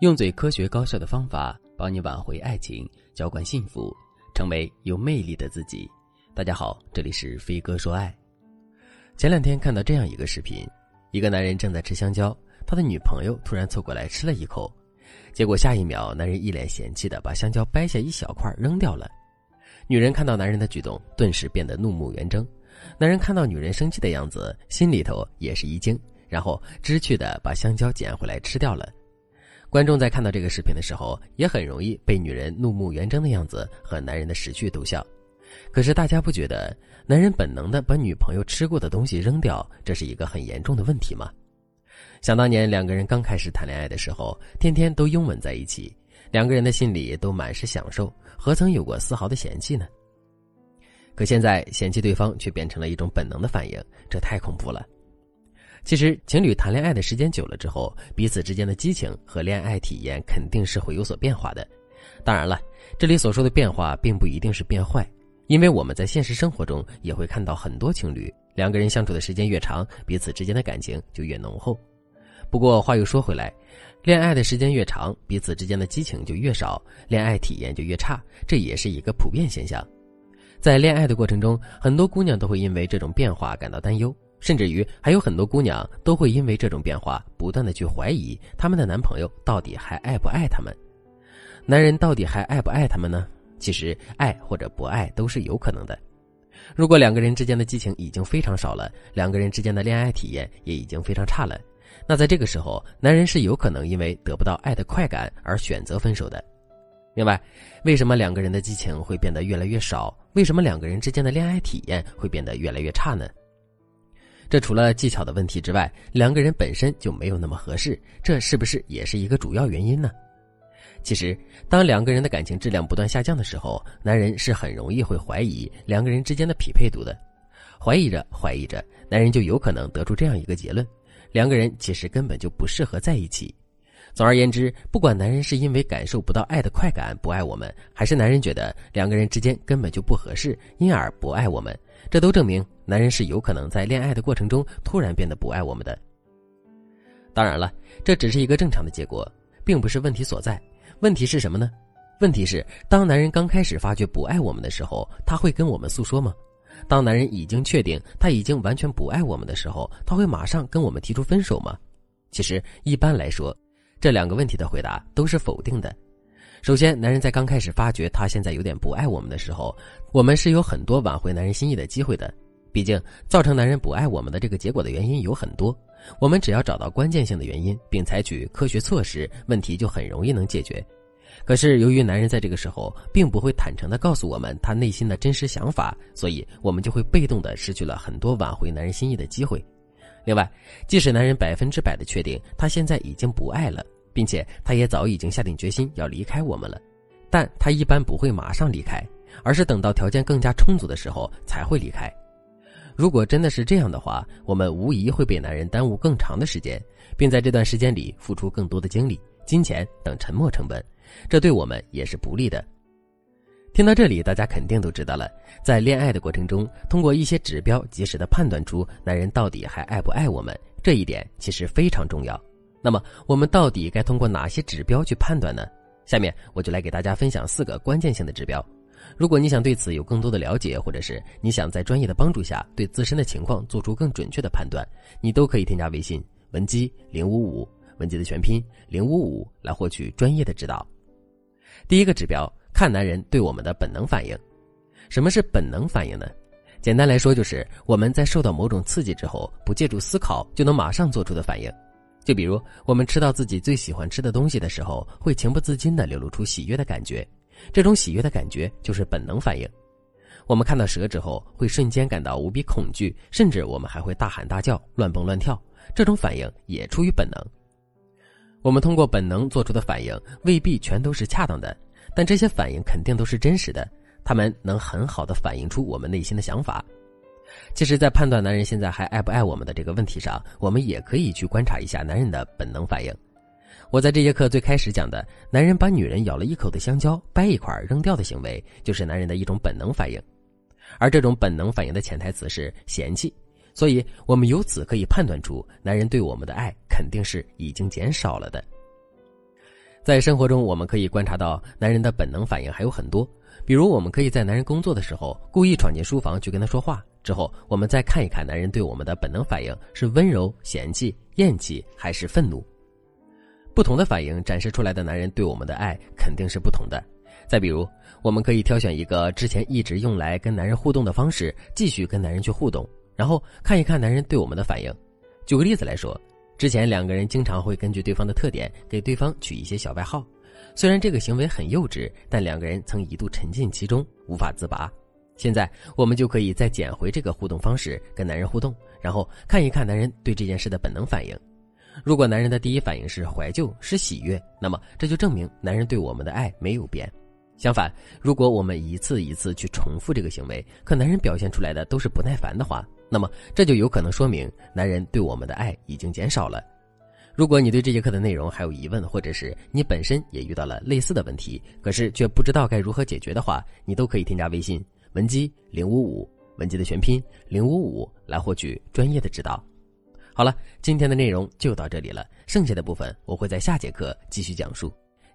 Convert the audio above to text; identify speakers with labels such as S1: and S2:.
S1: 用最科学高效的方法帮你挽回爱情，浇灌幸福，成为有魅力的自己。大家好，这里是飞哥说爱。前两天看到这样一个视频，一个男人正在吃香蕉，他的女朋友突然凑过来吃了一口，结果下一秒，男人一脸嫌弃的把香蕉掰下一小块扔掉了。女人看到男人的举动，顿时变得怒目圆睁。男人看到女人生气的样子，心里头也是一惊，然后知趣的把香蕉捡回来吃掉了。观众在看到这个视频的时候，也很容易被女人怒目圆睁的样子和男人的识趣逗笑。可是大家不觉得，男人本能的把女朋友吃过的东西扔掉，这是一个很严重的问题吗？想当年两个人刚开始谈恋爱的时候，天天都拥吻在一起，两个人的心里都满是享受，何曾有过丝毫的嫌弃呢？可现在嫌弃对方却变成了一种本能的反应，这太恐怖了。其实，情侣谈恋爱的时间久了之后，彼此之间的激情和恋爱体验肯定是会有所变化的。当然了，这里所说的变化并不一定是变坏，因为我们在现实生活中也会看到很多情侣，两个人相处的时间越长，彼此之间的感情就越浓厚。不过话又说回来，恋爱的时间越长，彼此之间的激情就越少，恋爱体验就越差，这也是一个普遍现象。在恋爱的过程中，很多姑娘都会因为这种变化感到担忧。甚至于还有很多姑娘都会因为这种变化，不断的去怀疑他们的男朋友到底还爱不爱他们，男人到底还爱不爱他们呢？其实爱或者不爱都是有可能的。如果两个人之间的激情已经非常少了，两个人之间的恋爱体验也已经非常差了，那在这个时候，男人是有可能因为得不到爱的快感而选择分手的。另外，为什么两个人的激情会变得越来越少？为什么两个人之间的恋爱体验会变得越来越差呢？这除了技巧的问题之外，两个人本身就没有那么合适，这是不是也是一个主要原因呢？其实，当两个人的感情质量不断下降的时候，男人是很容易会怀疑两个人之间的匹配度的。怀疑着怀疑着，男人就有可能得出这样一个结论：两个人其实根本就不适合在一起。总而言之，不管男人是因为感受不到爱的快感不爱我们，还是男人觉得两个人之间根本就不合适，因而不爱我们。这都证明男人是有可能在恋爱的过程中突然变得不爱我们的。当然了，这只是一个正常的结果，并不是问题所在。问题是什么呢？问题是当男人刚开始发觉不爱我们的时候，他会跟我们诉说吗？当男人已经确定他已经完全不爱我们的时候，他会马上跟我们提出分手吗？其实一般来说，这两个问题的回答都是否定的。首先，男人在刚开始发觉他现在有点不爱我们的时候，我们是有很多挽回男人心意的机会的。毕竟，造成男人不爱我们的这个结果的原因有很多，我们只要找到关键性的原因，并采取科学措施，问题就很容易能解决。可是，由于男人在这个时候并不会坦诚地告诉我们他内心的真实想法，所以我们就会被动地失去了很多挽回男人心意的机会。另外，即使男人百分之百的确定他现在已经不爱了。并且他也早已经下定决心要离开我们了，但他一般不会马上离开，而是等到条件更加充足的时候才会离开。如果真的是这样的话，我们无疑会被男人耽误更长的时间，并在这段时间里付出更多的精力、金钱等沉没成本，这对我们也是不利的。听到这里，大家肯定都知道了，在恋爱的过程中，通过一些指标及时的判断出男人到底还爱不爱我们，这一点其实非常重要。那么我们到底该通过哪些指标去判断呢？下面我就来给大家分享四个关键性的指标。如果你想对此有更多的了解，或者是你想在专业的帮助下对自身的情况做出更准确的判断，你都可以添加微信文姬零五五，文姬的全拼零五五来获取专业的指导。第一个指标，看男人对我们的本能反应。什么是本能反应呢？简单来说，就是我们在受到某种刺激之后，不借助思考就能马上做出的反应。就比如，我们吃到自己最喜欢吃的东西的时候，会情不自禁地流露出喜悦的感觉。这种喜悦的感觉就是本能反应。我们看到蛇之后，会瞬间感到无比恐惧，甚至我们还会大喊大叫、乱蹦乱跳。这种反应也出于本能。我们通过本能做出的反应，未必全都是恰当的，但这些反应肯定都是真实的。他们能很好的反映出我们内心的想法。其实，在判断男人现在还爱不爱我们的这个问题上，我们也可以去观察一下男人的本能反应。我在这节课最开始讲的，男人把女人咬了一口的香蕉掰一块扔掉的行为，就是男人的一种本能反应。而这种本能反应的潜台词是嫌弃，所以我们由此可以判断出，男人对我们的爱肯定是已经减少了的。在生活中，我们可以观察到男人的本能反应还有很多，比如我们可以在男人工作的时候故意闯进书房去跟他说话，之后我们再看一看男人对我们的本能反应是温柔、嫌弃、厌弃还是愤怒。不同的反应展示出来的男人对我们的爱肯定是不同的。再比如，我们可以挑选一个之前一直用来跟男人互动的方式，继续跟男人去互动，然后看一看男人对我们的反应。举个例子来说。之前两个人经常会根据对方的特点给对方取一些小外号，虽然这个行为很幼稚，但两个人曾一度沉浸其中无法自拔。现在我们就可以再捡回这个互动方式跟男人互动，然后看一看男人对这件事的本能反应。如果男人的第一反应是怀旧是喜悦，那么这就证明男人对我们的爱没有变。相反，如果我们一次一次去重复这个行为，可男人表现出来的都是不耐烦的话。那么，这就有可能说明男人对我们的爱已经减少了。如果你对这节课的内容还有疑问，或者是你本身也遇到了类似的问题，可是却不知道该如何解决的话，你都可以添加微信文姬零五五，文姬的全拼零五五，来获取专业的指导。好了，今天的内容就到这里了，剩下的部分我会在下节课继续讲述。